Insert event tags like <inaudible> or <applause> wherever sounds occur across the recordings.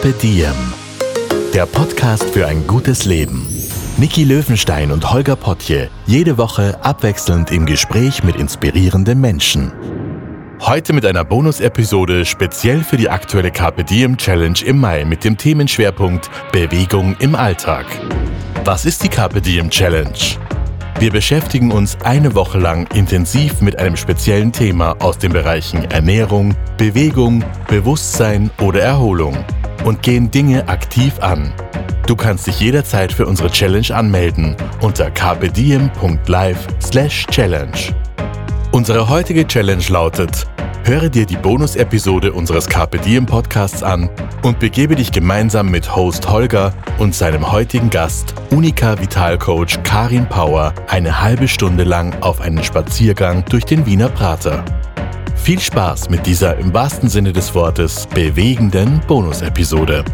Carpe Diem. Der Podcast für ein gutes Leben. Niki Löwenstein und Holger Potje, jede Woche abwechselnd im Gespräch mit inspirierenden Menschen. Heute mit einer Bonus-Episode speziell für die aktuelle Carpe Diem Challenge im Mai mit dem Themenschwerpunkt Bewegung im Alltag. Was ist die Carpe Diem Challenge? Wir beschäftigen uns eine Woche lang intensiv mit einem speziellen Thema aus den Bereichen Ernährung, Bewegung, Bewusstsein oder Erholung und gehen Dinge aktiv an. Du kannst dich jederzeit für unsere Challenge anmelden unter carpediem.live/challenge. Unsere heutige Challenge lautet: Höre dir die Bonus-Episode unseres Diem Podcasts an und begebe dich gemeinsam mit Host Holger und seinem heutigen Gast, Unika Vitalcoach Karin Power, eine halbe Stunde lang auf einen Spaziergang durch den Wiener Prater. Viel Spaß mit dieser im wahrsten Sinne des Wortes bewegenden Bonus-Episode.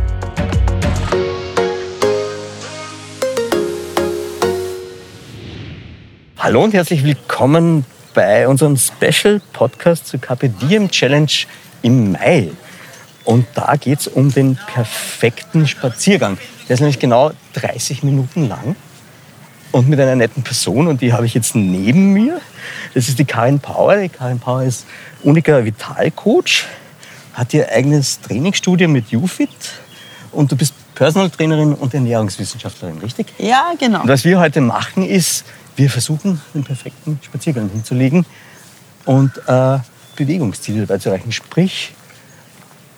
Hallo und herzlich willkommen bei unserem Special Podcast zur Carpe Diem Challenge im Mai. Und da geht es um den perfekten Spaziergang. Der ist nämlich genau 30 Minuten lang und mit einer netten Person und die habe ich jetzt neben mir. Das ist die Karin Power. Die Karin Power ist Unika Vitalcoach, hat ihr eigenes Trainingsstudio mit UFIT und du bist Personal Trainerin und Ernährungswissenschaftlerin, richtig? Ja, genau. Und was wir heute machen ist, wir versuchen, den perfekten Spaziergang hinzulegen und äh, Bewegungsziele dabei zu erreichen. Sprich,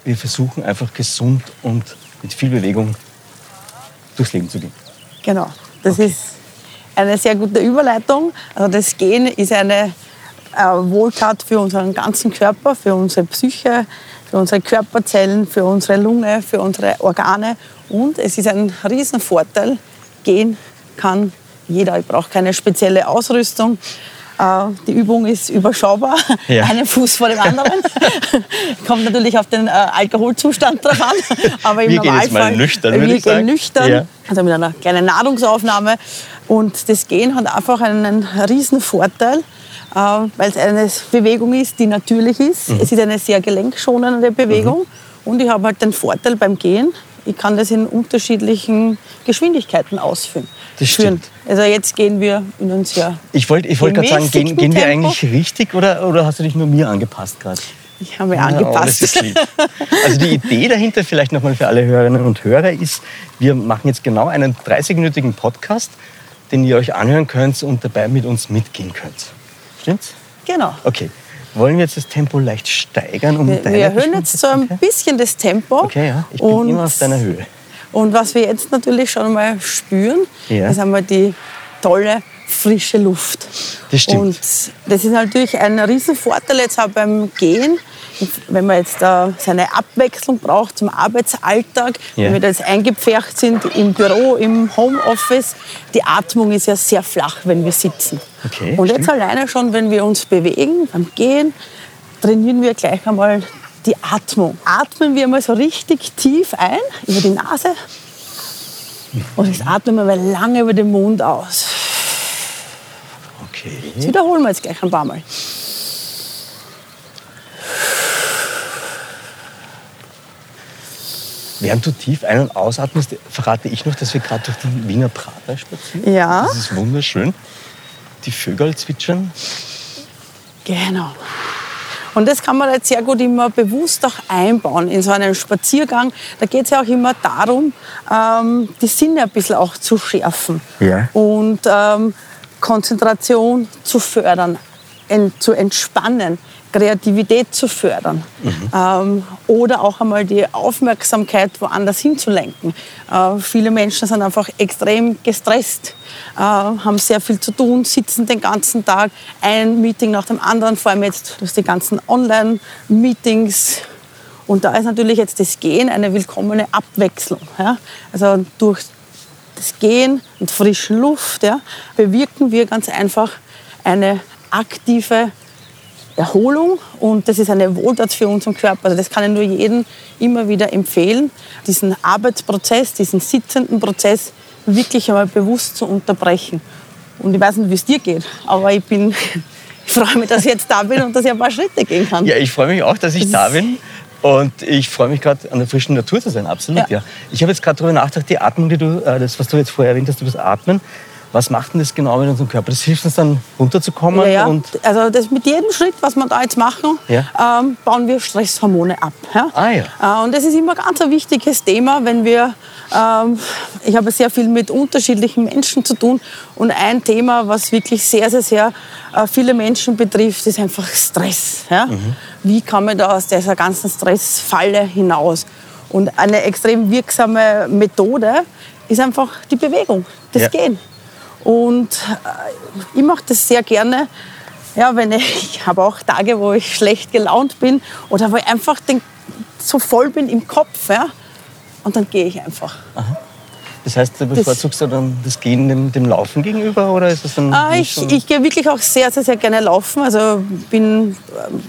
wir versuchen einfach gesund und mit viel Bewegung durchs Leben zu gehen. Genau. Das okay. ist eine sehr gute Überleitung. Also das Gehen ist eine äh, Wohltat für unseren ganzen Körper, für unsere Psyche, für unsere Körperzellen, für unsere Lunge, für unsere Organe. Und es ist ein Riesenvorteil, gehen kann jeder. Ich brauche keine spezielle Ausrüstung. Äh, die Übung ist überschaubar, ja. einen Fuß vor dem anderen. <laughs> Kommt natürlich auf den äh, Alkoholzustand drauf an. <laughs> Aber im wir Normalfall, gehen jetzt mal nüchtern, wir gehen sagen. nüchtern, ja. also mit einer kleinen Nahrungsaufnahme. Und das Gehen hat einfach einen riesen Vorteil, äh, weil es eine Bewegung ist, die natürlich ist. Mhm. Es ist eine sehr gelenkschonende Bewegung. Mhm. Und ich habe halt den Vorteil beim Gehen, ich kann das in unterschiedlichen Geschwindigkeiten ausführen. Das stimmt. Also jetzt gehen wir in uns ja. Ich wollte ich wollt gerade sagen, gehen, gehen wir eigentlich richtig oder, oder hast du dich nur mir angepasst gerade? Ich habe mich ja, angepasst. Oh, also die Idee dahinter, vielleicht nochmal für alle Hörerinnen und Hörer, ist, wir machen jetzt genau einen 30-minütigen Podcast, den ihr euch anhören könnt und dabei mit uns mitgehen könnt. Stimmt's? Genau. Okay. Wollen wir jetzt das Tempo leicht steigern? Um wir, wir erhöhen jetzt so ein bisschen das Tempo. Okay, ja. Ich bin und, immer auf deiner Höhe. Und was wir jetzt natürlich schon mal spüren, ja. ist einmal die tolle frische Luft. Das stimmt. Und das ist natürlich ein Riesenvorteil jetzt auch beim Gehen, wenn man jetzt äh, seine Abwechslung braucht zum Arbeitsalltag, ja. wenn wir da jetzt eingepfercht sind im Büro, im Homeoffice, die Atmung ist ja sehr flach, wenn wir sitzen. Okay, Und jetzt stimmt. alleine schon, wenn wir uns bewegen, beim Gehen, trainieren wir gleich einmal die Atmung. Atmen wir mal so richtig tief ein über die Nase und jetzt atmen wir mal lange über den Mund aus. Okay. Das wiederholen wir jetzt gleich ein paar Mal. Während du tief ein- und ausatmest, verrate ich noch, dass wir gerade durch den Wiener Prater spazieren. Ja. Das ist wunderschön. Die Vögel zwitschern. Genau. Und das kann man jetzt sehr gut immer bewusst auch einbauen in so einen Spaziergang. Da geht es ja auch immer darum, ähm, die Sinne ein bisschen auch zu schärfen ja. und ähm, Konzentration zu fördern, en zu entspannen. Kreativität zu fördern mhm. ähm, oder auch einmal die Aufmerksamkeit woanders hinzulenken. Äh, viele Menschen sind einfach extrem gestresst, äh, haben sehr viel zu tun, sitzen den ganzen Tag, ein Meeting nach dem anderen, vor allem jetzt durch die ganzen Online-Meetings. Und da ist natürlich jetzt das Gehen eine willkommene Abwechslung. Ja? Also durch das Gehen und frische Luft ja, bewirken wir ganz einfach eine aktive Erholung und das ist eine Wohltat für unseren Körper. Also das kann ich nur jedem immer wieder empfehlen, diesen Arbeitsprozess, diesen sitzenden Prozess wirklich einmal bewusst zu unterbrechen. Und ich weiß nicht, wie es dir geht, aber ich bin <laughs> ich freue mich, dass ich jetzt da bin und dass ich ein paar Schritte gehen kann. Ja, ich freue mich auch, dass ich da bin. Und ich freue mich gerade, an der frischen Natur zu sein, absolut, ja. Ja. Ich habe jetzt gerade darüber nachgedacht, die Atmung, die du, äh, das, was du jetzt vorher erwähnt hast, über das Atmen, was macht denn das genau mit unserem Körper? Das hilft uns dann runterzukommen Ja, ja. und Also das mit jedem Schritt, was wir da jetzt machen, Ja. ähm, bauen wir Stresshormone ab. Ja? Ah, ja. Äh, und das ist immer ganz ein wichtiges Thema, wenn wir, ähm, ich habe sehr viel mit unterschiedlichen Menschen zu tun und ein Thema, was wirklich sehr, sehr, sehr äh, viele Menschen betrifft, ist einfach Stress. Ja? Wie kann man da aus dieser ganzen Stressfalle hinaus? Und eine extrem wirksame Methode ist einfach die Bewegung, das Ja. Gehen. Und äh, ich mache das sehr gerne. Ja, wenn ich, <laughs> ich habe auch Tage, wo ich schlecht gelaunt bin oder wo ich einfach den, so voll bin im Kopf. Ja? Und dann gehe ich einfach. das heißt, du bevorzugst du dann das Gehen dem, dem Laufen gegenüber oder ist das dann Ah, ich, ich gehe wirklich auch sehr, sehr, sehr gerne laufen. Also bin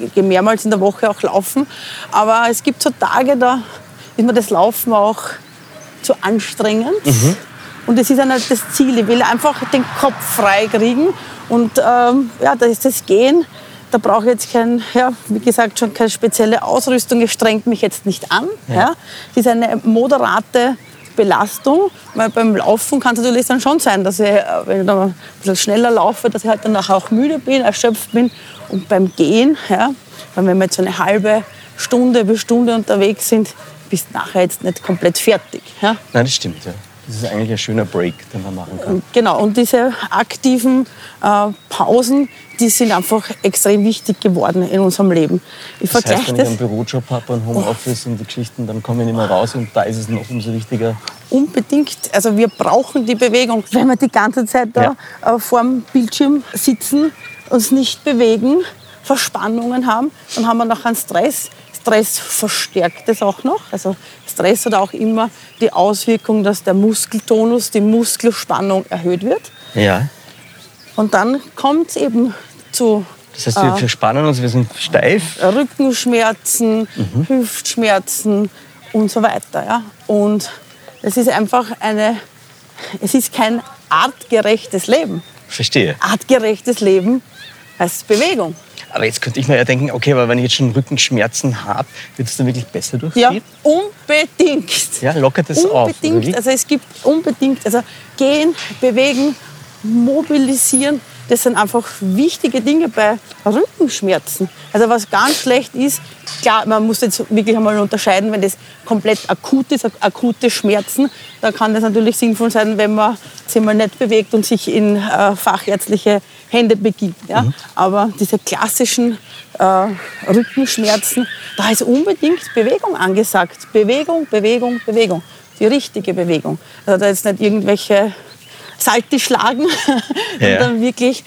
äh, gehe mehrmals in der Woche auch laufen. Aber es gibt so Tage, da ist mir das Laufen auch zu anstrengend. Und das ist ja nicht das Ziel. Ich will einfach den Kopf frei kriegen. Und ähm, ja, da ist das Gehen. Da brauche ich jetzt kein, ja, wie gesagt, schon keine spezielle Ausrüstung. Es strengt mich jetzt nicht an. Ja. Es ist eine moderate Belastung. Weil beim Laufen kann es natürlich dann schon sein, dass ich, äh, wenn ich dann ein bisschen schneller laufe, dass ich halt danach auch müde bin, erschöpft bin. Und beim Gehen, ja, weil wenn wir jetzt so eine halbe Stunde bis Stunde unterwegs sind, bist du nachher jetzt nicht komplett fertig. Ja. Nein, das stimmt, ja. Das ist eigentlich ein schöner Break, den man machen kann. Genau, und diese aktiven äh, Pausen, die sind einfach extrem wichtig geworden in unserem Leben. Ich Das heißt, vergleiche wenn ich das, einen Bürojob habe und Homeoffice und die Geschichten, dann komme ich nicht mehr raus und da ist es noch umso wichtiger. unbedingt. Also wir brauchen die Bewegung. Wenn wir die ganze Zeit da äh, vor dem Bildschirm sitzen, uns nicht bewegen, Verspannungen haben, dann haben wir noch einen Stress. Stress verstärkt es auch noch. Also Stress hat auch immer die Auswirkung, dass der Muskeltonus, die Muskelspannung erhöht wird. Ja. Und dann kommt es eben zu Das heißt, wir Ah. verspannen uns, wir sind steif. Rückenschmerzen, Hüftschmerzen und so weiter. Ja? Und es ist einfach eine, es ist kein artgerechtes Leben. Verstehe. Artgerechtes Leben heißt Bewegung. Aber jetzt könnte ich mir ja denken, okay, aber wenn ich jetzt schon Rückenschmerzen habe, wird es dann wirklich besser Ja, durchgehen? unbedingt. Ja, lockert es auf. Unbedingt. Also es gibt unbedingt, also gehen, bewegen, mobilisieren, das sind einfach wichtige Dinge bei Rückenschmerzen. Also was ganz schlecht ist, klar, man muss jetzt wirklich einmal unterscheiden, wenn das komplett akut ist, akute Schmerzen, da kann das natürlich sinnvoll sein, wenn man sich mal nicht bewegt und sich in äh, fachärztliche Hände begibt. Ja? Aber diese klassischen äh, Rückenschmerzen, da ist unbedingt Bewegung angesagt. Bewegung, Bewegung, Bewegung. Die richtige Bewegung. Also da jetzt nicht irgendwelche Salti schlagen, <laughs> Ja. sondern wirklich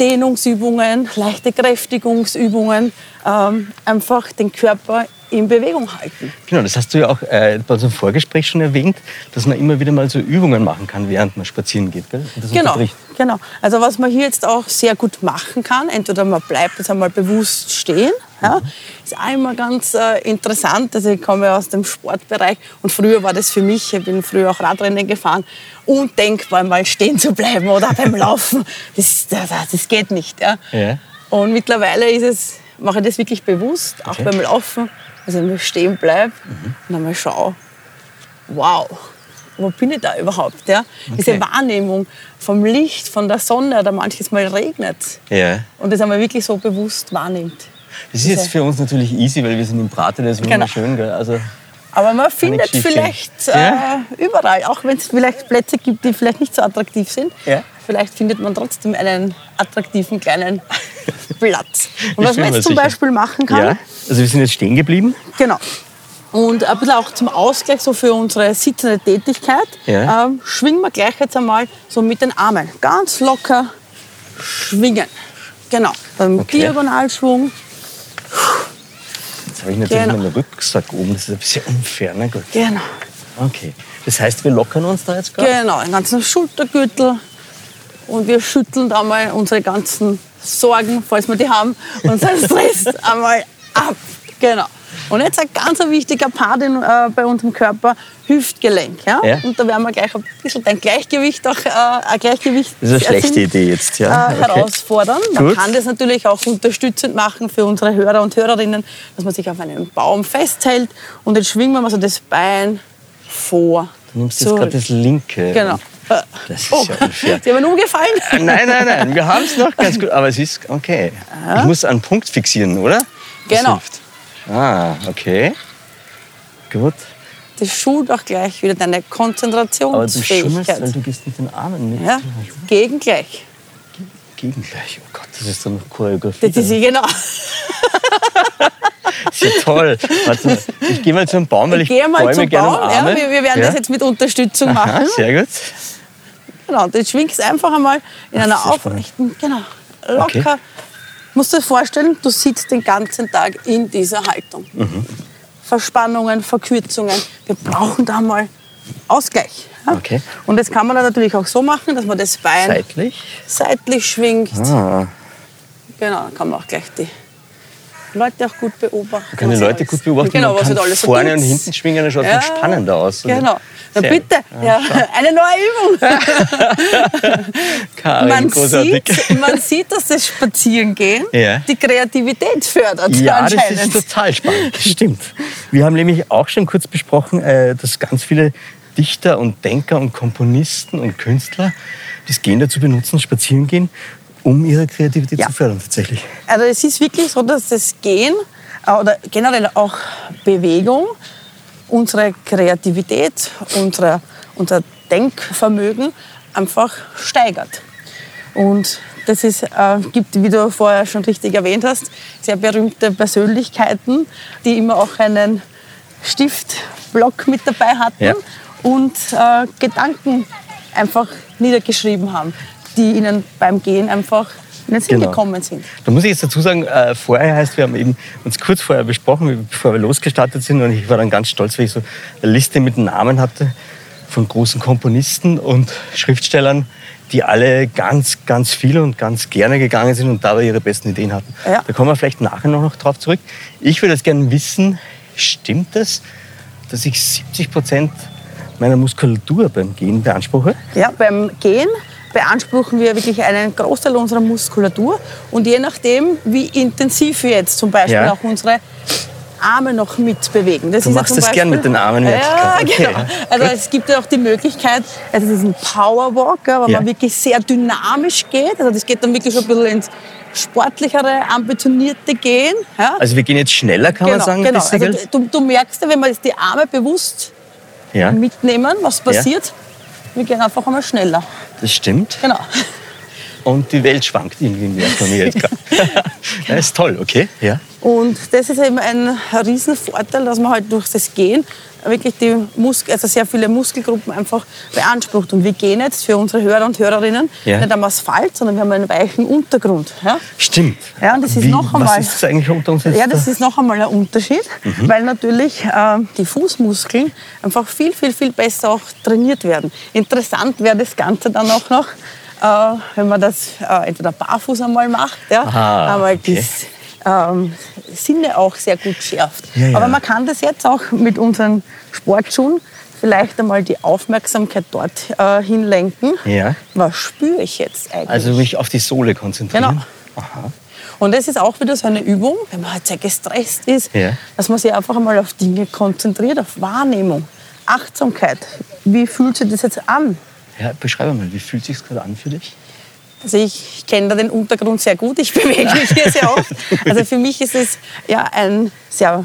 Dehnungsübungen, leichte Kräftigungsübungen, ähm, einfach den Körper in Bewegung halten. Genau, das hast du ja auch äh, bei unserem Vorgespräch schon erwähnt, dass man immer wieder mal so Übungen machen kann, während man spazieren geht. Gell? Genau, genau. Also was man hier jetzt auch sehr gut machen kann, entweder man bleibt jetzt einmal bewusst stehen, ja, ist auch immer ganz äh, interessant. Also ich komme aus dem Sportbereich und früher war das für mich, ich bin früher auch Radrennen gefahren, undenkbar mal stehen zu bleiben oder beim <laughs> Laufen. Das, das, das geht nicht. Ja. Ja. Und mittlerweile ist es, mache ich das wirklich bewusst, auch Okay. beim Laufen. Also wenn ich stehen bleibe und einmal schaue, wow, wo bin ich da überhaupt? Ja? Diese Wahrnehmung vom Licht, von der Sonne oder manches Mal regnet Ja. und das einmal wirklich so bewusst wahrnimmt. Das ist jetzt für uns natürlich easy, weil wir sind im Prater, das ist Genau. wunderschön. Gell? Also, Aber man findet vielleicht Ja. äh, überall, auch wenn es vielleicht Plätze gibt, die vielleicht nicht so attraktiv sind, Ja. Vielleicht findet man trotzdem einen attraktiven kleinen <laughs> Platz. Und was man jetzt zum sicher. Beispiel machen kann, ja. Also wir sind jetzt stehen geblieben. Genau. Und ein bisschen auch zum Ausgleich so für unsere sitzende Tätigkeit Ja. ähm, schwingen wir gleich jetzt einmal so mit den Armen. Ganz locker schwingen. Genau. Dann Okay. Diagonalschwung. Jetzt habe ich natürlich Genau. meinen Rucksack oben, das ist ein bisschen unfair. Na gut. Genau. Okay. Das heißt, wir lockern uns da jetzt gerade? Genau, den ganzen Schultergürtel. Und wir schütteln da mal unsere ganzen Sorgen, falls wir die haben, unseren Stress <laughs> einmal ab. Genau. Und jetzt ein ganz wichtiger Part in, äh, bei unserem Körper, Hüftgelenk. Ja? Ja. Und da werden wir gleich ein bisschen dein Gleichgewicht auch, äh, ein Gleichgewicht Das ist eine schlechte Idee jetzt, ja. äh, Okay. herausfordern. Man Gut. kann das natürlich auch unterstützend machen für unsere Hörer und Hörerinnen, dass man sich auf einem Baum festhält und jetzt schwingen wir mal so das Bein vor. Du nimmst jetzt gerade das linke. Genau. Das ist oh, ja unfair. <laughs> Sie haben mir umgefallen. Äh, Nein, nein, nein, wir haben es noch ganz gut. Aber es ist okay. Ich muss einen Punkt fixieren, oder? Das Genau. hilft. Ah, okay. Gut. Das schult auch gleich wieder deine Aber du schummelst, Konzentrationsfähigkeit. weil du gehst mit den Armen mit. Ja, gegen gleich. Gegen gleich. Oh Gott, das ist dann noch Choreografie. Das ist genau. Das ist ja toll. Warte mal, ich gehe mal zum Baum, weil ich Geh mal bäume zum gerne Baum. um Ja, wir, wir werden Ja? das jetzt mit Unterstützung Aha, machen. sehr gut. Genau, jetzt schwingst einfach einmal in einer aufrechten, genau, locker. Okay. Musst du dir vorstellen, du sitzt den ganzen Tag in dieser Haltung. Mhm. Verspannungen, Verkürzungen. Wir brauchen da mal Ausgleich. Ja? Okay. Und das kann man dann natürlich auch so machen, dass man das Bein Seitlich. seitlich schwingt. Ah, Genau, dann kann man auch gleich die Leute auch gut beobachten. kann die Leute alles- gut beobachten. Genau, man was kann halt alles so vorne gibt. und hinten schwingen, das schaut Ja, viel spannender aus. Genau. Na Sehr bitte, ja, <laughs> eine neue Übung. <laughs> Karin, Man großartig. sieht, <laughs> man sieht, dass das Spazierengehen Ja. die Kreativität fördert. Ja, das ist total spannend. Das stimmt. Wir haben nämlich auch schon kurz besprochen, äh, dass ganz viele Dichter und Denker und Komponisten und Künstler das Gehen dazu benutzen, spazieren gehen, um ihre Kreativität Ja. zu fördern tatsächlich. Also es ist wirklich so, dass das Gehen äh, oder generell auch Bewegung unsere Kreativität, unsere, unser Denkvermögen einfach steigert. Und das ist, äh, gibt, wie du vorher schon richtig erwähnt hast, sehr berühmte Persönlichkeiten, die immer auch einen Stiftblock mit dabei hatten Ja. und äh, Gedanken einfach niedergeschrieben haben, die ihnen beim Gehen einfach in den Sinn Genau. gekommen sind. Da muss ich jetzt dazu sagen, äh, vorher heißt, wir haben eben uns kurz vorher besprochen, bevor wir losgestartet sind. Und ich war dann ganz stolz, weil ich so eine Liste mit Namen hatte von großen Komponisten und Schriftstellern, die alle ganz, ganz viel und ganz gerne gegangen sind und dabei ihre besten Ideen hatten. Ja. Da kommen wir vielleicht nachher noch drauf zurück. Ich würde jetzt gerne wissen, stimmt es, dass ich 70 Prozent meiner Muskulatur beim Gehen beanspruche? Ja, beim Gehen beanspruchen wir wirklich einen Großteil unserer Muskulatur und je nachdem, wie intensiv wir jetzt zum Beispiel Ja. auch unsere Arme noch mitbewegen. Das Du ist ja machst zum das gern Beispiel- mit den Armen, Ja. Okay, genau. ja. Also Gut. es gibt ja auch die Möglichkeit, also diesen Powerwalk, ja, wo Ja. man wirklich sehr dynamisch geht. Also das geht dann wirklich schon ein bisschen ins sportlichere, ambitionierte Gehen. Ja. Also wir gehen jetzt schneller, kann man genau, sagen, genau. Also du, du merkst ja, wenn wir jetzt die Arme bewusst ja, mitnehmen, was passiert. Wir gehen einfach einmal schneller. Das stimmt. Genau. Und die Welt schwankt irgendwie mehr von mir jetzt gerade. <laughs> das ist toll, okay. Ja. Und das ist eben ein Riesenvorteil, dass man halt durch das Gehen wirklich die Muskel, also sehr viele Muskelgruppen einfach beansprucht. Und wir gehen jetzt für unsere Hörer und Hörerinnen Ja. nicht am Asphalt, sondern wir haben einen weichen Untergrund. Ja? Stimmt. Ja, und das ist Wie, noch einmal- Was ist das eigentlich unter uns jetzt? Ja, das ist noch einmal ein Unterschied, Mhm. weil natürlich äh, die Fußmuskeln einfach viel, viel, viel besser auch trainiert werden. Interessant wäre das Ganze dann auch noch, äh, wenn man das äh, entweder barfuß einmal macht, ja, Aha, einmal okay. die ähm, Sinne auch sehr gut schärft. Ja, ja. Aber man kann das jetzt auch mit unseren Sportschuhen vielleicht einmal die Aufmerksamkeit dort äh, hinlenken. Ja. Was spüre ich jetzt eigentlich? Also mich auf die Sohle konzentrieren. Genau. Und das ist auch wieder so eine Übung, wenn man halt sehr gestresst ist, Ja. dass man sich einfach einmal auf Dinge konzentriert, auf Wahrnehmung, Achtsamkeit. Wie fühlt sich das jetzt an? Ja, beschreibe mal, wie fühlt sich gerade an für dich? Also ich kenne da den Untergrund sehr gut, ich <laughs> bewege mich hier sehr oft. Also für mich ist es ja ein sehr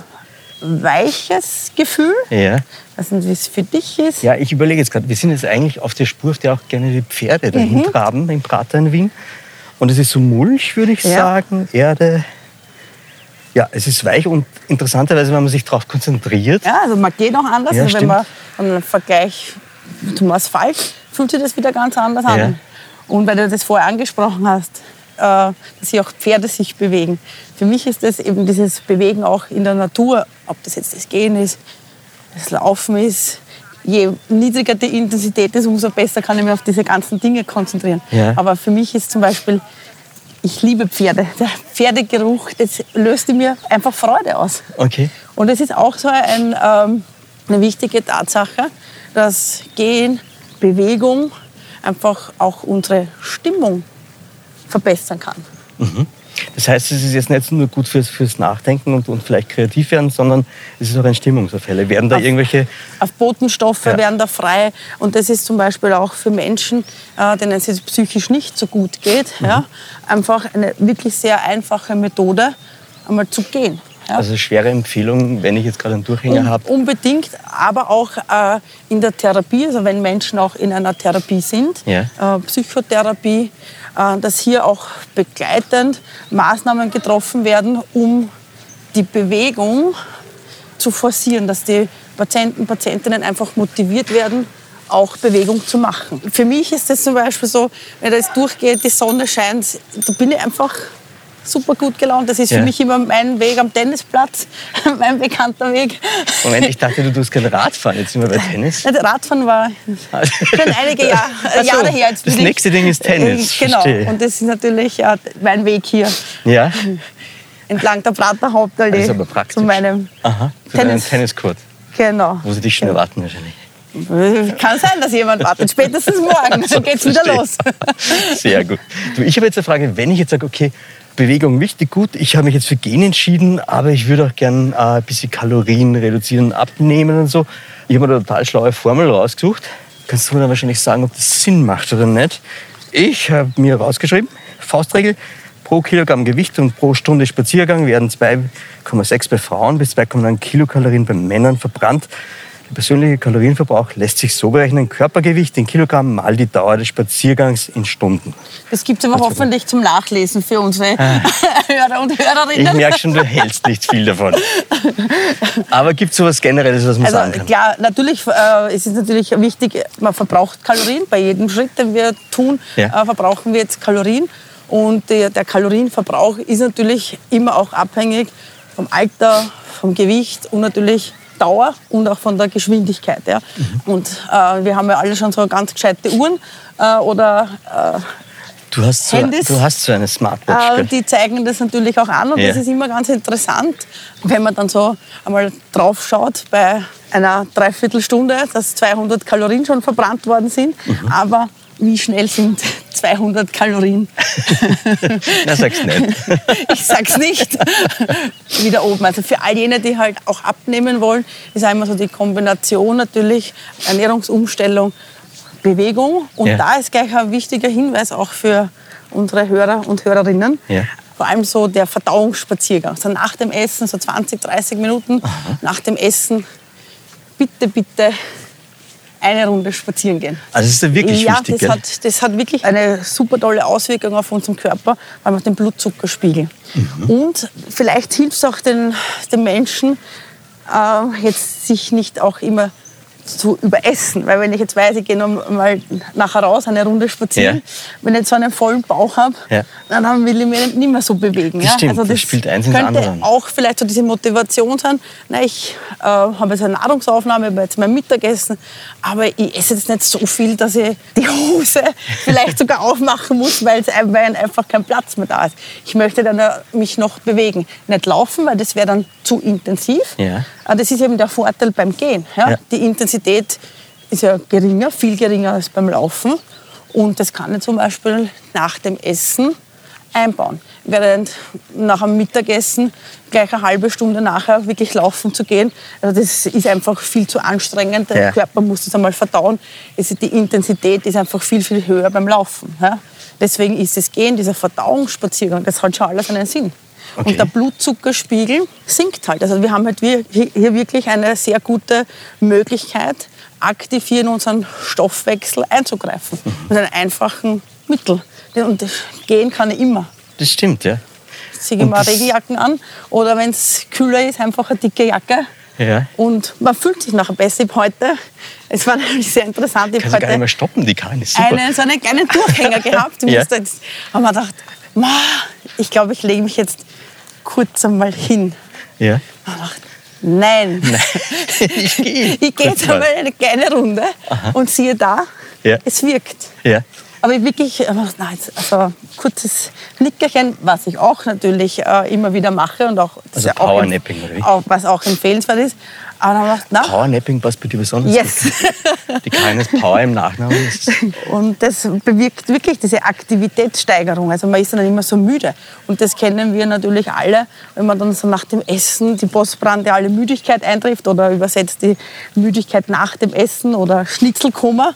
weiches Gefühl. Ja. Weiß nicht, wie es für dich ist. Ja, ich überlege jetzt gerade, wir sind jetzt eigentlich auf der Spur, auf der auch gerne die Pferde dahin Mhm. traben, im Prater in Wien. Und es ist so Mulch, würde ich Ja. sagen, Erde. Ja, es ist weich und interessanterweise, wenn man sich darauf konzentriert, Ja, also man geht auch anders. Ja, wenn man einen Vergleich zum Asphalt, fühlt sich das wieder ganz anders an. Ja. Und weil du das vorher angesprochen hast, äh, dass sich auch Pferde sich bewegen. Für mich ist das eben dieses Bewegen auch in der Natur, ob das jetzt das Gehen ist, das Laufen ist. Je niedriger die Intensität ist, umso besser kann ich mich auf diese ganzen Dinge konzentrieren. Ja. Aber für mich ist zum Beispiel ich liebe Pferde. Der Pferdegeruch, das löst in mir einfach Freude aus. Okay. Und es ist auch so ein, ähm, eine wichtige Tatsache, dass Gehen, Bewegung einfach auch unsere Stimmung verbessern kann. Das heißt, es ist jetzt nicht nur gut fürs, fürs Nachdenken und, und vielleicht kreativ werden, sondern es ist auch ein Stimmungsaufheller. Werden da Auf- irgendwelche. Auf Botenstoffe Ja. werden da frei. Und das ist zum Beispiel auch für Menschen, äh, denen es jetzt psychisch nicht so gut geht, Mhm. ja, einfach eine wirklich sehr einfache Methode, einmal zu gehen. Ja. Also schwere Empfehlung, wenn ich jetzt gerade einen Durchhänger habe. unbedingt, aber auch äh, in der Therapie, also wenn Menschen auch in einer Therapie sind, Ja. äh, Psychotherapie, äh, dass hier auch begleitend Maßnahmen getroffen werden, um die Bewegung zu forcieren, dass die Patienten, Patientinnen einfach motiviert werden, auch Bewegung zu machen. Für mich ist das zum Beispiel so, wenn das durchgeht, die Sonne scheint, da bin ich einfach super gut gelaunt. Das ist Ja. für mich immer mein Weg am Tennisplatz, <laughs> mein bekannter Weg. Moment, ich dachte, du tust kein Radfahren. Jetzt sind wir bei Tennis. Ja, Radfahren war schon einige Jahr, <laughs> so, Jahre her. Jetzt das bin ich- nächste Ding ist Tennis, Genau, verstehe. und das ist natürlich ja, mein Weg hier Ja? entlang der Prater Hauptallee Das ist aber praktisch. zu meinem Aha, zu Tennis. Tenniscourt, Genau. wo sie dich schon erwarten wahrscheinlich. Kann sein, dass jemand wartet. Spätestens morgen. <laughs> Dann geht's wieder los. Sehr gut. Du, ich habe jetzt eine Frage, wenn ich jetzt sage, okay, Bewegung wichtig, gut, ich habe mich jetzt für Gehen entschieden, aber ich würde auch gern äh, ein bisschen Kalorien reduzieren, abnehmen und so. Ich habe mir eine total schlaue Formel rausgesucht. Kannst du mir dann wahrscheinlich sagen, ob das Sinn macht oder nicht? Ich habe mir rausgeschrieben, Faustregel, pro Kilogramm Gewicht und pro Stunde Spaziergang werden 2,6 bei Frauen bis 2,9 Kilokalorien bei Männern verbrannt. Der persönliche Kalorienverbrauch lässt sich so berechnen, Körpergewicht in Kilogramm mal die Dauer des Spaziergangs in Stunden. Das gibt es aber hoffentlich zum Nachlesen für unsere <laughs> Hörer und Ah. Ich Hörerinnen. merke schon, du hältst nicht viel davon. Aber gibt es sowas Generelles, was man sagen Also kann? klar, natürlich äh, es ist natürlich wichtig, man verbraucht Kalorien. Bei jedem Schritt, den wir tun, Ja. äh, verbrauchen wir jetzt Kalorien. Und der, der Kalorienverbrauch ist natürlich immer auch abhängig vom Alter, vom Gewicht und natürlich Dauer und auch von der Geschwindigkeit. Ja. Mhm. Und äh, wir haben ja alle schon so ganz gescheite Uhren äh, oder Du hast so, Handys? du hast so eine Smartwatch. äh, die zeigen das natürlich auch an und Ja. das ist immer ganz interessant, wenn man dann so einmal drauf schaut bei einer Dreiviertelstunde, dass 200 Kalorien schon verbrannt worden sind. Mhm. Aber wie schnell sind <laughs> 200 Kalorien? <laughs> Na, sag's nicht. <laughs> ich sag's nicht. Wieder oben. Also für all jene, die halt auch abnehmen wollen, ist einmal so die Kombination natürlich Ernährungsumstellung, Bewegung. Und Ja. da ist gleich ein wichtiger Hinweis auch für unsere Hörer und Hörerinnen. Ja. Vor allem so der Verdauungsspaziergang. So nach dem Essen, so 20, 30 Minuten nach dem Essen, bitte, bitte eine Runde spazieren gehen. Also das ist ja wirklich ja, wichtig, das gell? hat, das hat wirklich eine super tolle Auswirkung auf unseren Körper, allem auf den Blutzuckerspiegel. Mhm. Und vielleicht hilft es auch den, den Menschen, äh, jetzt sich nicht auch immer zu überessen. Weil wenn ich jetzt weiß, ich gehe noch mal nachher raus, eine Runde spazieren, Ja. wenn ich jetzt so einen vollen Bauch habe, Ja. dann will ich mich nicht mehr so bewegen. Das stimmt, also das spielt eins ins könnte andere. auch vielleicht so diese Motivation sein, na, ich äh, habe jetzt eine Nahrungsaufnahme, habe jetzt mein Mittagessen, aber ich esse jetzt nicht so viel, dass ich die Hose <laughs> vielleicht sogar aufmachen muss, weil es einfach kein Platz mehr da ist. Ich möchte dann äh, mich noch bewegen. Nicht laufen, weil das wäre dann zu intensiv. Ja. Aber das ist eben der Vorteil beim Gehen. Ja. Die Intensität ist ja geringer, viel geringer als beim Laufen. Und das kann ich zum Beispiel nach dem Essen einbauen. Während nach dem Mittagessen gleich eine halbe Stunde nachher wirklich laufen zu gehen, also das ist einfach viel zu anstrengend. Der Ja. Körper muss das einmal verdauen. Die Intensität ist einfach viel, viel höher beim Laufen. Deswegen ist das Gehen, dieser Verdauungsspaziergang, das hat schon alles einen Sinn. Okay. Und der Blutzuckerspiegel sinkt halt. Also wir haben halt hier wirklich eine sehr gute Möglichkeit, aktiv hier in unseren Stoffwechsel einzugreifen. Mit einem einfachen Mittel. Und gehen kann ich immer. Das stimmt, ja. Ziehe ich mal das- Regenjacken an oder wenn es kühler ist, einfach eine dicke Jacke. Ja. Und man fühlt sich nachher besser. Ich heute, es war <laughs> nämlich sehr interessant, ich du gar habe nicht mehr stoppen, die Karin ist super. einen, so einen kleinen Durchhänger <laughs> gehabt. Ja. jetzt, haben wir gedacht, "Ma, ich glaube, ich lege mich jetzt kurz einmal hin. Ja. <laughs> Ich dachte, nein. Ich gehe. Ich gehe jetzt einmal eine kleine Runde und siehe da, Ja. es wirkt. Ja. Aber wirklich, äh, nein, also kurzes Nickerchen, was ich auch natürlich äh, immer wieder mache und auch, Also ja auch auch, was auch empfehlenswert ist. Aber dann gedacht, na, Powernapping passt bei dir besonders yes. gut. Die Keines Power im Nachnamen ist. <laughs> Und das bewirkt wirklich diese Aktivitätssteigerung. Also man ist dann immer so müde. Und das kennen wir natürlich alle, wenn man dann so nach dem Essen die postprandiale Müdigkeit eintrifft oder übersetzt die Müdigkeit nach dem Essen oder Schnitzelkoma,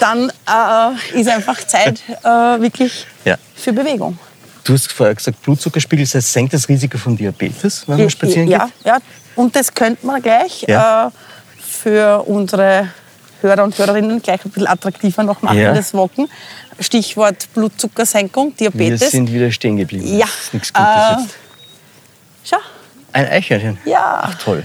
dann äh, ist einfach Zeit <laughs> äh, wirklich Ja. für Bewegung. Du hast vorher gesagt, Blutzuckerspiegel, das senkt das Risiko von Diabetes, wenn man spazieren ja, geht? ja, und das könnte man gleich Ja. äh, für unsere Hörer und Hörerinnen gleich ein bisschen attraktiver noch machen, Ja. das Walken. Stichwort Blutzuckersenkung, Wir Diabetes. sind wieder stehen geblieben. Ja. Nichts Gutes Äh, jetzt. Schau. Ein Eichhörnchen. Ja. Ach toll.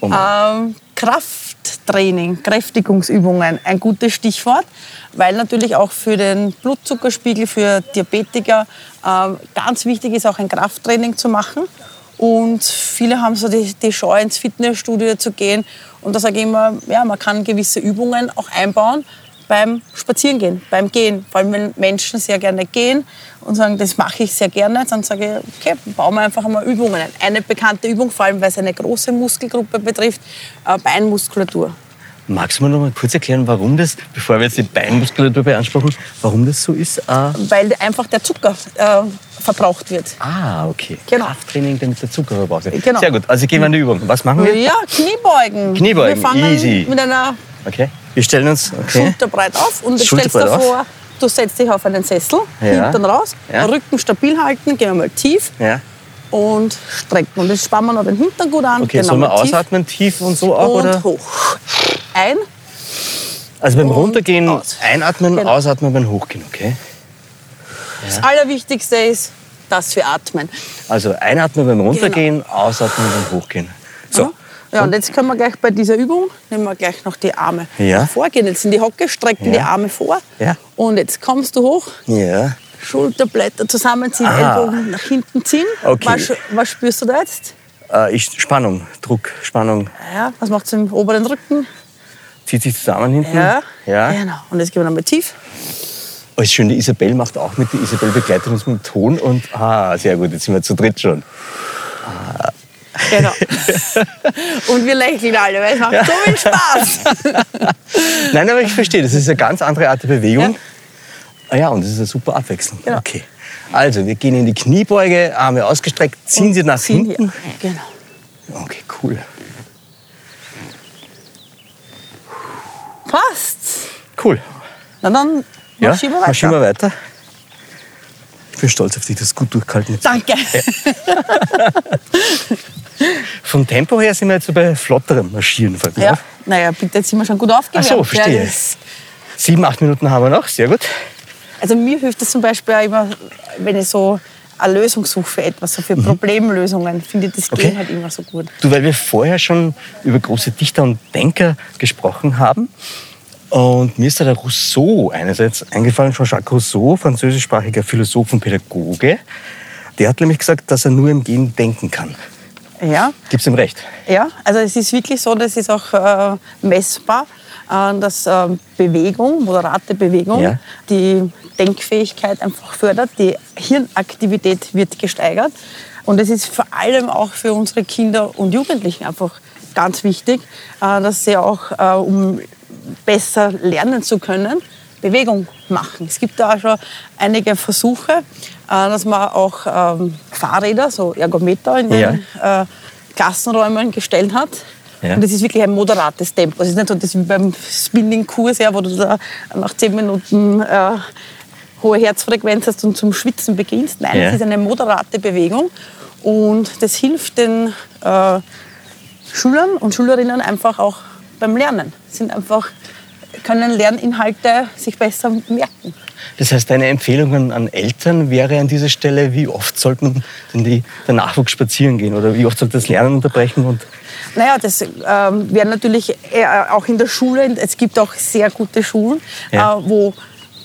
Oh. Ähm, Krafttraining, Kräftigungsübungen, ein gutes Stichwort, weil natürlich auch für den Blutzuckerspiegel, für Diabetiker ähm, ganz wichtig ist, auch ein Krafttraining zu machen. Und viele haben so die, die Scheu, ins Fitnessstudio zu gehen. Und da sage ich immer, ja, man kann gewisse Übungen auch einbauen beim Spazierengehen, beim Gehen. Vor allem, wenn Menschen sehr gerne gehen und sagen, das mache ich sehr gerne, dann sage ich, okay, bauen wir einfach einmal Übungen ein. Eine bekannte Übung, vor allem weil es eine große Muskelgruppe betrifft, äh, Beinmuskulatur. Magst du mir noch mal kurz erklären, warum das, bevor wir jetzt die Beinmuskulatur beanspruchen, warum das so ist? Ah, Weil einfach der Zucker äh, verbraucht wird. ah okay. Genau. Krafttraining, damit der Zucker verbraucht wird. Genau. Sehr gut, also gehen wir an die Übung. Was machen wir? Ja, Kniebeugen. Kniebeugen, Wir fangen easy. mit einer Okay, wir stellen uns, okay. schulterbreit auf und du stellst dir auf. vor, du setzt dich auf einen Sessel, Ja. Hintern raus, Ja. Rücken stabil halten, gehen wir mal tief Ja. und strecken. Und jetzt spannen wir noch den Hintern gut an. Okay, gehen sollen wir tief ausatmen, tief und so auch? und Oder? hoch. Ein, Also beim Runtergehen aus. einatmen, Genau. ausatmen beim Hochgehen, okay? Das Allerwichtigste ist, dass wir atmen. Also einatmen beim Runtergehen, ausatmen beim Hochgehen. So. Ja, und jetzt können wir gleich bei dieser Übung, nehmen wir gleich noch die Arme Ja. vorgehen. Jetzt in die Hocke, strecken Ja. die Arme vor. Ja. Und jetzt kommst du hoch, Ja. Schulterblätter zusammenziehen, Ah. Ellbogen nach hinten ziehen. Okay. Was, was spürst du da jetzt? Äh, ich, Spannung, Druck, Spannung. Ja, was macht es im oberen Rücken? Zieht sich zusammen hinten. Ja. ja. Genau. Und jetzt gehen wir nochmal tief. Oh, ist schön, die Isabel macht auch mit. Die Isabel begleitet uns mit dem Ton. Und ah, sehr gut, jetzt sind wir zu dritt schon. Genau. <laughs> Und wir lächeln alle, weil es macht so viel Spaß. <laughs> Nein, aber ich verstehe, das ist eine ganz andere Art der Bewegung. Ah ja, und das ist eine super Abwechslung. Genau. Okay. Also, wir gehen in die Kniebeuge, Arme ausgestreckt, ziehen sie nach Ziehen hinten. hier. Genau. Okay, cool. Passt. Cool. Na dann Ja, marschieren wir weiter. marschieren wir weiter. Ich bin stolz auf dich, dass du gut durchgehalten hast. Danke. Vom Tempo her sind wir jetzt so bei flotterem Marschieren. fällt Ja, auf. naja, bitte, jetzt sind wir schon gut aufgewärmt. Ach so, verstehe. Ja, das- Sieben, acht Minuten haben wir noch, sehr gut. also mir hilft es zum Beispiel auch immer, wenn ich so eine Lösung suche für etwas, so für Problemlösungen, finde ich das Mhm. Okay. Gehen halt immer so gut. Du, weil wir vorher schon über große Dichter und Denker gesprochen haben. Und mir ist da der Rousseau einerseits eingefallen, Jean-Jacques Rousseau, französischsprachiger Philosoph und Pädagoge. Der hat nämlich gesagt, dass er nur im Gehen denken kann. Ja, Gibt's ihm recht? Ja, also es ist wirklich so, das ist auch äh, messbar, äh, dass äh, Bewegung, moderate Bewegung, Ja. die Denkfähigkeit einfach fördert, die Hirnaktivität wird gesteigert. Und es ist vor allem auch für unsere Kinder und Jugendlichen einfach ganz wichtig, äh, dass sie auch, äh, um besser lernen zu können, Bewegung machen. Es gibt da auch schon einige Versuche, äh, dass man auch ähm, Fahrräder, so Ergometer in den äh, Klassenräumen gestellt hat. Ja. Und das ist wirklich ein moderates Tempo. Es ist nicht so das wie beim Spinning-Kurs, ja, wo du da nach zehn Minuten äh, hohe Herzfrequenz hast und zum Schwitzen beginnst. Nein, Ja. es ist eine moderate Bewegung. Und das hilft den äh, Schülern und Schülerinnen einfach auch beim Lernen. Sind einfach, können Lerninhalte sich besser merken. Das heißt, deine Empfehlungen an Eltern wäre an dieser Stelle, wie oft sollte man denn die, der Nachwuchs spazieren gehen oder wie oft sollte das Lernen unterbrechen? Und Naja, das ähm, wäre natürlich auch in der Schule. Es gibt auch sehr gute Schulen, Ja. äh, wo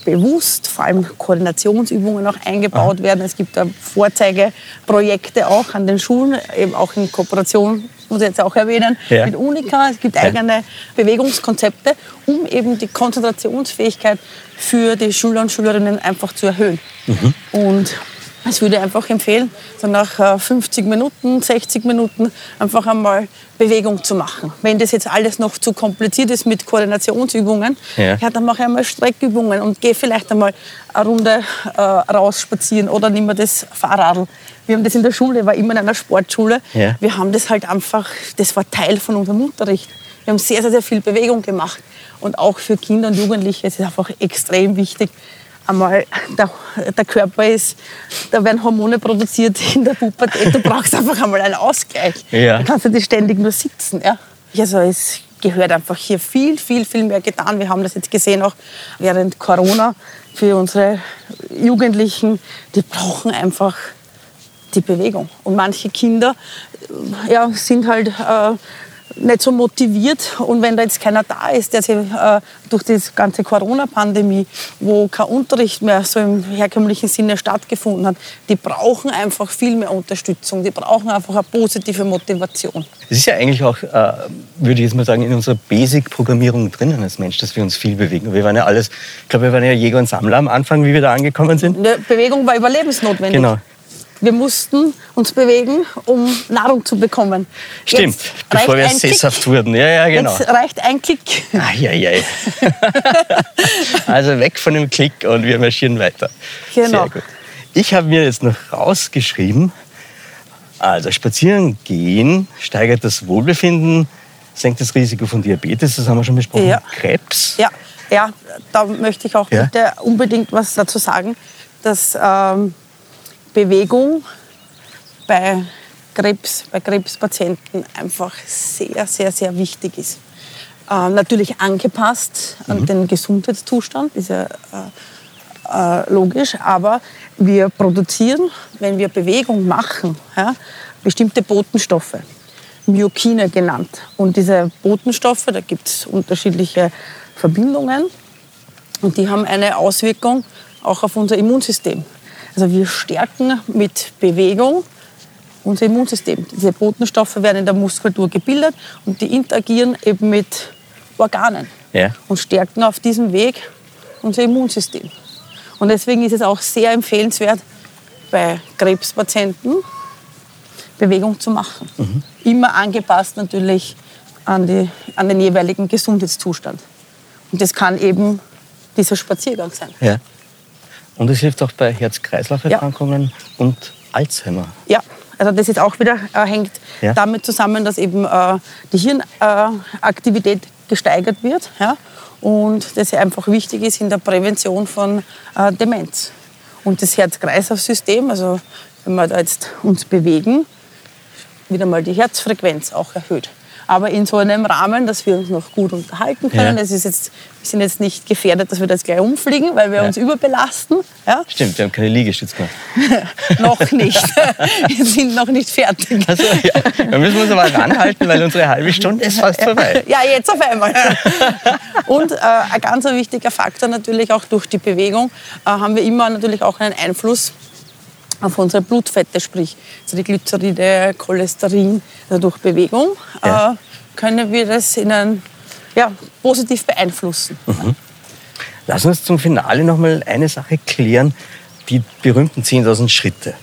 bewusst vor allem Koordinationsübungen auch eingebaut werden. Es gibt da Vorzeigeprojekte auch an den Schulen, eben auch in Kooperation, muss ich jetzt auch erwähnen, Ja. mit Unica. Es gibt eigene Bewegungskonzepte, um eben die Konzentrationsfähigkeit für die Schüler und Schülerinnen einfach zu erhöhen. Und ich würde einfach empfehlen, so nach äh, 50 Minuten, 60 Minuten einfach einmal Bewegung zu machen. Wenn das jetzt alles noch zu kompliziert ist mit Koordinationsübungen, Ja. ja. dann mache ich einmal Streckübungen und gehe vielleicht einmal eine Runde äh, raus spazieren oder nimm mir das Fahrradl. Wir haben das in der Schule, war immer in einer Sportschule. Ja. Wir haben das halt einfach, das war Teil von unserem Unterricht. Wir haben sehr, sehr, sehr viel Bewegung gemacht. Und auch für Kinder und Jugendliche ist es einfach extrem wichtig, einmal, der, der Körper ist, da werden Hormone produziert in der Pubertät. Du brauchst einfach einmal einen Ausgleich. Ja. Du kannst ja nicht ständig nur sitzen. Ja. Also es gehört einfach hier viel, viel, viel mehr getan. Wir haben das jetzt gesehen auch während Corona für unsere Jugendlichen. Die brauchen einfach die Bewegung. Und manche Kinder ja, sind halt äh, nicht so motiviert. Und wenn da jetzt keiner da ist, der sich äh, durch die ganze Corona-Pandemie, wo kein Unterricht mehr so im herkömmlichen Sinne stattgefunden hat, die brauchen einfach viel mehr Unterstützung. Die brauchen einfach eine positive Motivation. Es ist ja eigentlich auch, äh, würde ich jetzt mal sagen, in unserer Basic-Programmierung drinnen als Mensch, dass wir uns viel bewegen. Wir waren ja alles, ich glaube, wir waren ja Jäger und Sammler am Anfang, wie wir da angekommen sind. Ne, Bewegung war überlebensnotwendig. Genau. Wir mussten uns bewegen, um Nahrung zu bekommen. Stimmt, Jetzt bevor wir sesshaft wurden. Ja, ja, genau. Jetzt reicht ein Klick. Eieiei. <laughs> also weg von dem Klick und wir marschieren weiter. Genau. Ich habe mir jetzt noch rausgeschrieben, also spazieren gehen steigert das Wohlbefinden, senkt das Risiko von Diabetes, das haben wir schon besprochen, Ja. Krebs. Ja, ja, da möchte ich auch Ja. bitte unbedingt was dazu sagen, dass ähm, Bewegung bei Krebs, bei Krebspatienten einfach sehr, sehr, sehr wichtig ist. Ähm, natürlich angepasst an den Gesundheitszustand, ist ja äh, äh, logisch, aber wir produzieren, wenn wir Bewegung machen, ja, bestimmte Botenstoffe, Myokine genannt. Und diese Botenstoffe, da gibt es unterschiedliche Verbindungen und die haben eine Auswirkung auch auf unser Immunsystem. Also wir stärken mit Bewegung unser Immunsystem. Diese Botenstoffe werden in der Muskulatur gebildet und die interagieren eben mit Organen Ja. und stärken auf diesem Weg unser Immunsystem. Und deswegen ist es auch sehr empfehlenswert, bei Krebspatienten Bewegung zu machen. Immer angepasst natürlich an, die, an den jeweiligen Gesundheitszustand. Und das kann eben dieser Spaziergang sein. Ja. Und es hilft auch bei Herz-Kreislauf-Erkrankungen und Alzheimer. Ja, also das ist auch wieder äh, hängt Ja. damit zusammen, dass eben äh, die Hirnaktivität äh, gesteigert wird ja, und das ja einfach wichtig ist in der Prävention von äh, Demenz. Und das Herz-Kreislauf-System, also wenn wir da jetzt uns bewegen, wieder mal die Herzfrequenz auch erhöht. Aber in so einem Rahmen, dass wir uns noch gut unterhalten können. Ja. Es ist jetzt, wir sind jetzt nicht gefährdet, dass wir das gleich umfliegen, weil wir Ja. uns überbelasten. Ja? Stimmt, wir haben keine Liegestütze gemacht. <laughs> noch nicht. <laughs> wir sind noch nicht fertig. Also, ja, da müssen wir uns aber ranhalten, weil unsere halbe Stunde ist fast vorbei. <laughs> Ja, jetzt auf einmal. Und äh, ein ganz wichtiger Faktor natürlich auch durch die Bewegung äh, haben wir immer natürlich auch einen Einfluss auf unsere Blutfette, sprich also die Glyceride, Cholesterin. Also durch Bewegung Ja. äh, können wir das in ein, ja, positiv beeinflussen. Lass uns zum Finale noch mal eine Sache klären. Die berühmten 10.000 Schritte.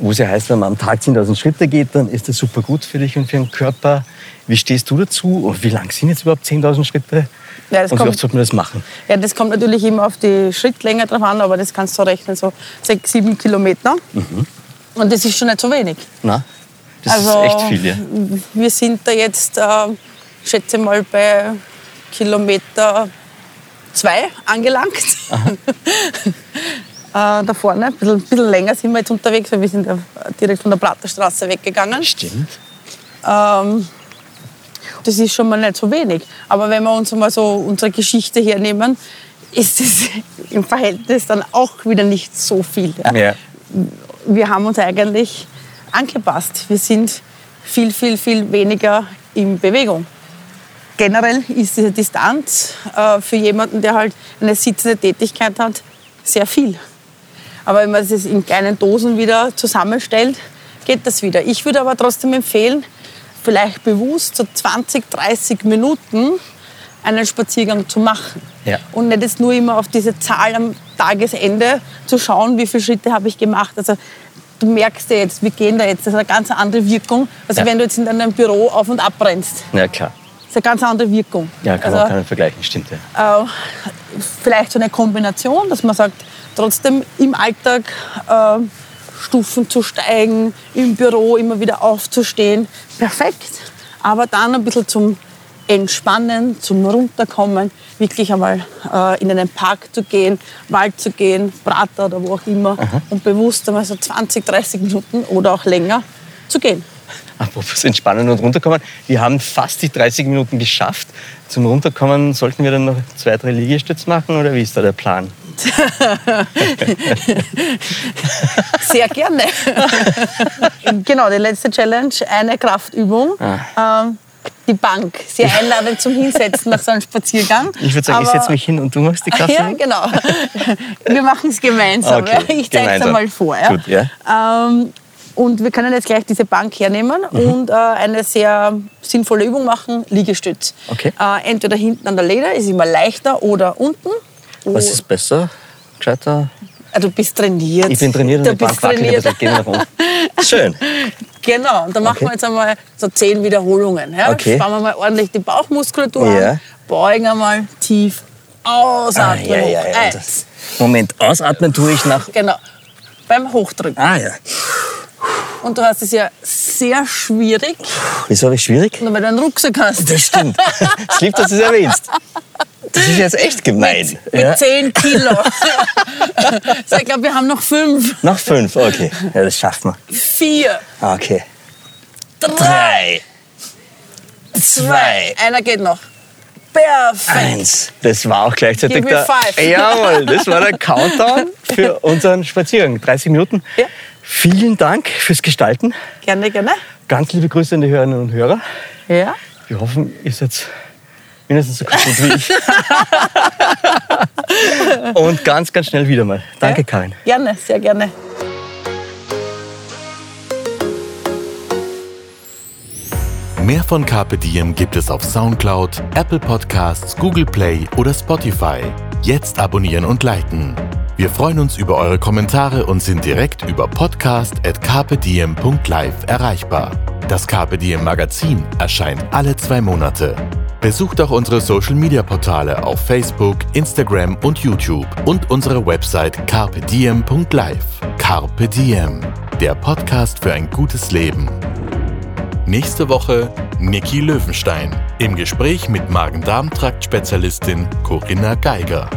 Wo es ja heißt, wenn man am Tag 10.000 Schritte geht, dann ist das super gut für dich und für den Körper. Wie stehst du dazu? Und wie lang sind jetzt überhaupt 10.000 Schritte? Ja, das und wie kommt- oft sollte man das machen? Ja, das kommt natürlich immer auf die Schrittlänge drauf an, aber das kannst du rechnen, so sechs, sieben Kilometer. Und das ist schon nicht so wenig. Na, das Also, ist echt viel, ja. Wir sind da jetzt, äh, schätze mal, bei Kilometer zwei angelangt. <laughs> äh, da vorne, ein bisschen, ein bisschen länger sind wir jetzt unterwegs, weil wir sind ja direkt von der Platterstraße weggegangen. Stimmt. Ähm, das ist schon mal nicht so wenig. Aber wenn wir uns mal so unsere Geschichte hernehmen, ist es <laughs> im Verhältnis dann auch wieder nicht so viel. Ja? Ja. wir haben uns eigentlich angepasst. Wir sind viel, viel, viel weniger in Bewegung. generell ist diese Distanz äh, für jemanden, der halt eine sitzende Tätigkeit hat, sehr viel. Aber wenn man es in kleinen Dosen wieder zusammenstellt, geht das wieder. Ich würde aber trotzdem empfehlen, vielleicht bewusst so 20, 30 Minuten einen Spaziergang zu machen. Ja. Und nicht jetzt nur immer auf diese Zahl am Tagesende zu schauen, wie viele Schritte habe ich gemacht. Also du merkst ja jetzt, wir gehen da jetzt, das hat eine ganz andere Wirkung, als Ja. wenn du jetzt in deinem Büro auf und ab rennst. Ja, klar. Das ist eine ganz andere Wirkung. Ja, kann also, man kann vergleichen, stimmt. Ja. äh, vielleicht so eine Kombination, dass man sagt, trotzdem im Alltag äh, Stufen zu steigen, im Büro immer wieder aufzustehen, perfekt. Aber dann ein bisschen zum Entspannen, zum Runterkommen, wirklich einmal äh, in einen Park zu gehen, Wald zu gehen, Prater oder wo auch immer und bewusst einmal so 20, 30 Minuten oder auch länger zu gehen. <laughs> Apropos entspannen und runterkommen. Wir haben fast die 30 Minuten geschafft. Zum Runterkommen sollten wir dann noch zwei, drei Liegestütze machen oder wie ist da der Plan? <laughs> Sehr gerne. <laughs> genau, die letzte Challenge, eine Kraftübung. Ähm, die Bank, sehr einladend zum Hinsetzen nach so einem Spaziergang. Ich würde sagen, ich Aber- setze mich hin und du machst die Kraft. Ja, genau. Wir machen es gemeinsam. Okay, ja. Ich zeige es gemeinsam. einmal vor. Ja. Gut, ja. Ähm, und wir können jetzt gleich diese Bank hernehmen Mhm. und äh, eine sehr sinnvolle Übung machen, Liegestütz. Okay. Äh, entweder hinten an der Leder, ist immer leichter, oder unten. Was ist besser? Gescheiter? Ah, Du bist trainiert. Ich bin trainiert und du die Bank bist wackelt ein trainiert. bisschen. Nach. <laughs> Schön. Genau, und dann machen Okay. wir jetzt einmal so zehn Wiederholungen. Ja? Okay. Spannen wir mal ordentlich die Bauchmuskulatur Ja. an, beugen einmal tief, ausatmen, Ah, ja, ja, ja. Moment, ausatmen tue ich nach. Genau, beim Hochdrücken. Ah ja. Und du hast es ja sehr schwierig, Wieso habe ich schwierig? nur weil du einen Rucksack hast. Das stimmt. Es lieb, dass du es erwähnst. Das ist jetzt echt gemein. Mit Ja. 10 Kilo. <laughs> so, ich glaube, wir haben noch fünf, Noch fünf, okay. Ja, das schaffen wir. vier, Okay. drei, zwei. Einer geht noch. Perfekt. Eins. Das war auch gleichzeitig Give me der. five. Jawohl, das war der Countdown für <laughs> unseren Spaziergang. 30 Minuten. Ja. Vielen Dank fürs Gestalten. Gerne, gerne. Ganz liebe Grüße an die Hörerinnen und Hörer. Ja. Wir hoffen, ihr seid mindestens so gut wie ich. <laughs> und ganz, ganz schnell wieder mal. Danke, ja. Karin. Gerne, sehr gerne. Mehr von Carpe Diem gibt es auf Soundcloud, Apple Podcasts, Google Play oder Spotify. Jetzt abonnieren und liken. Wir freuen uns über eure Kommentare und sind direkt über podcast.carpediem.live erreichbar. Das Diem Magazin erscheint alle zwei Monate. Besucht auch unsere Social Media Portale auf Facebook, Instagram und YouTube und unsere Website carpediem.live. Carpe Diem, der Podcast für ein gutes Leben. Nächste Woche Niki Löwenstein im Gespräch mit Magen-Darm-Trakt-Spezialistin Corinna Geiger.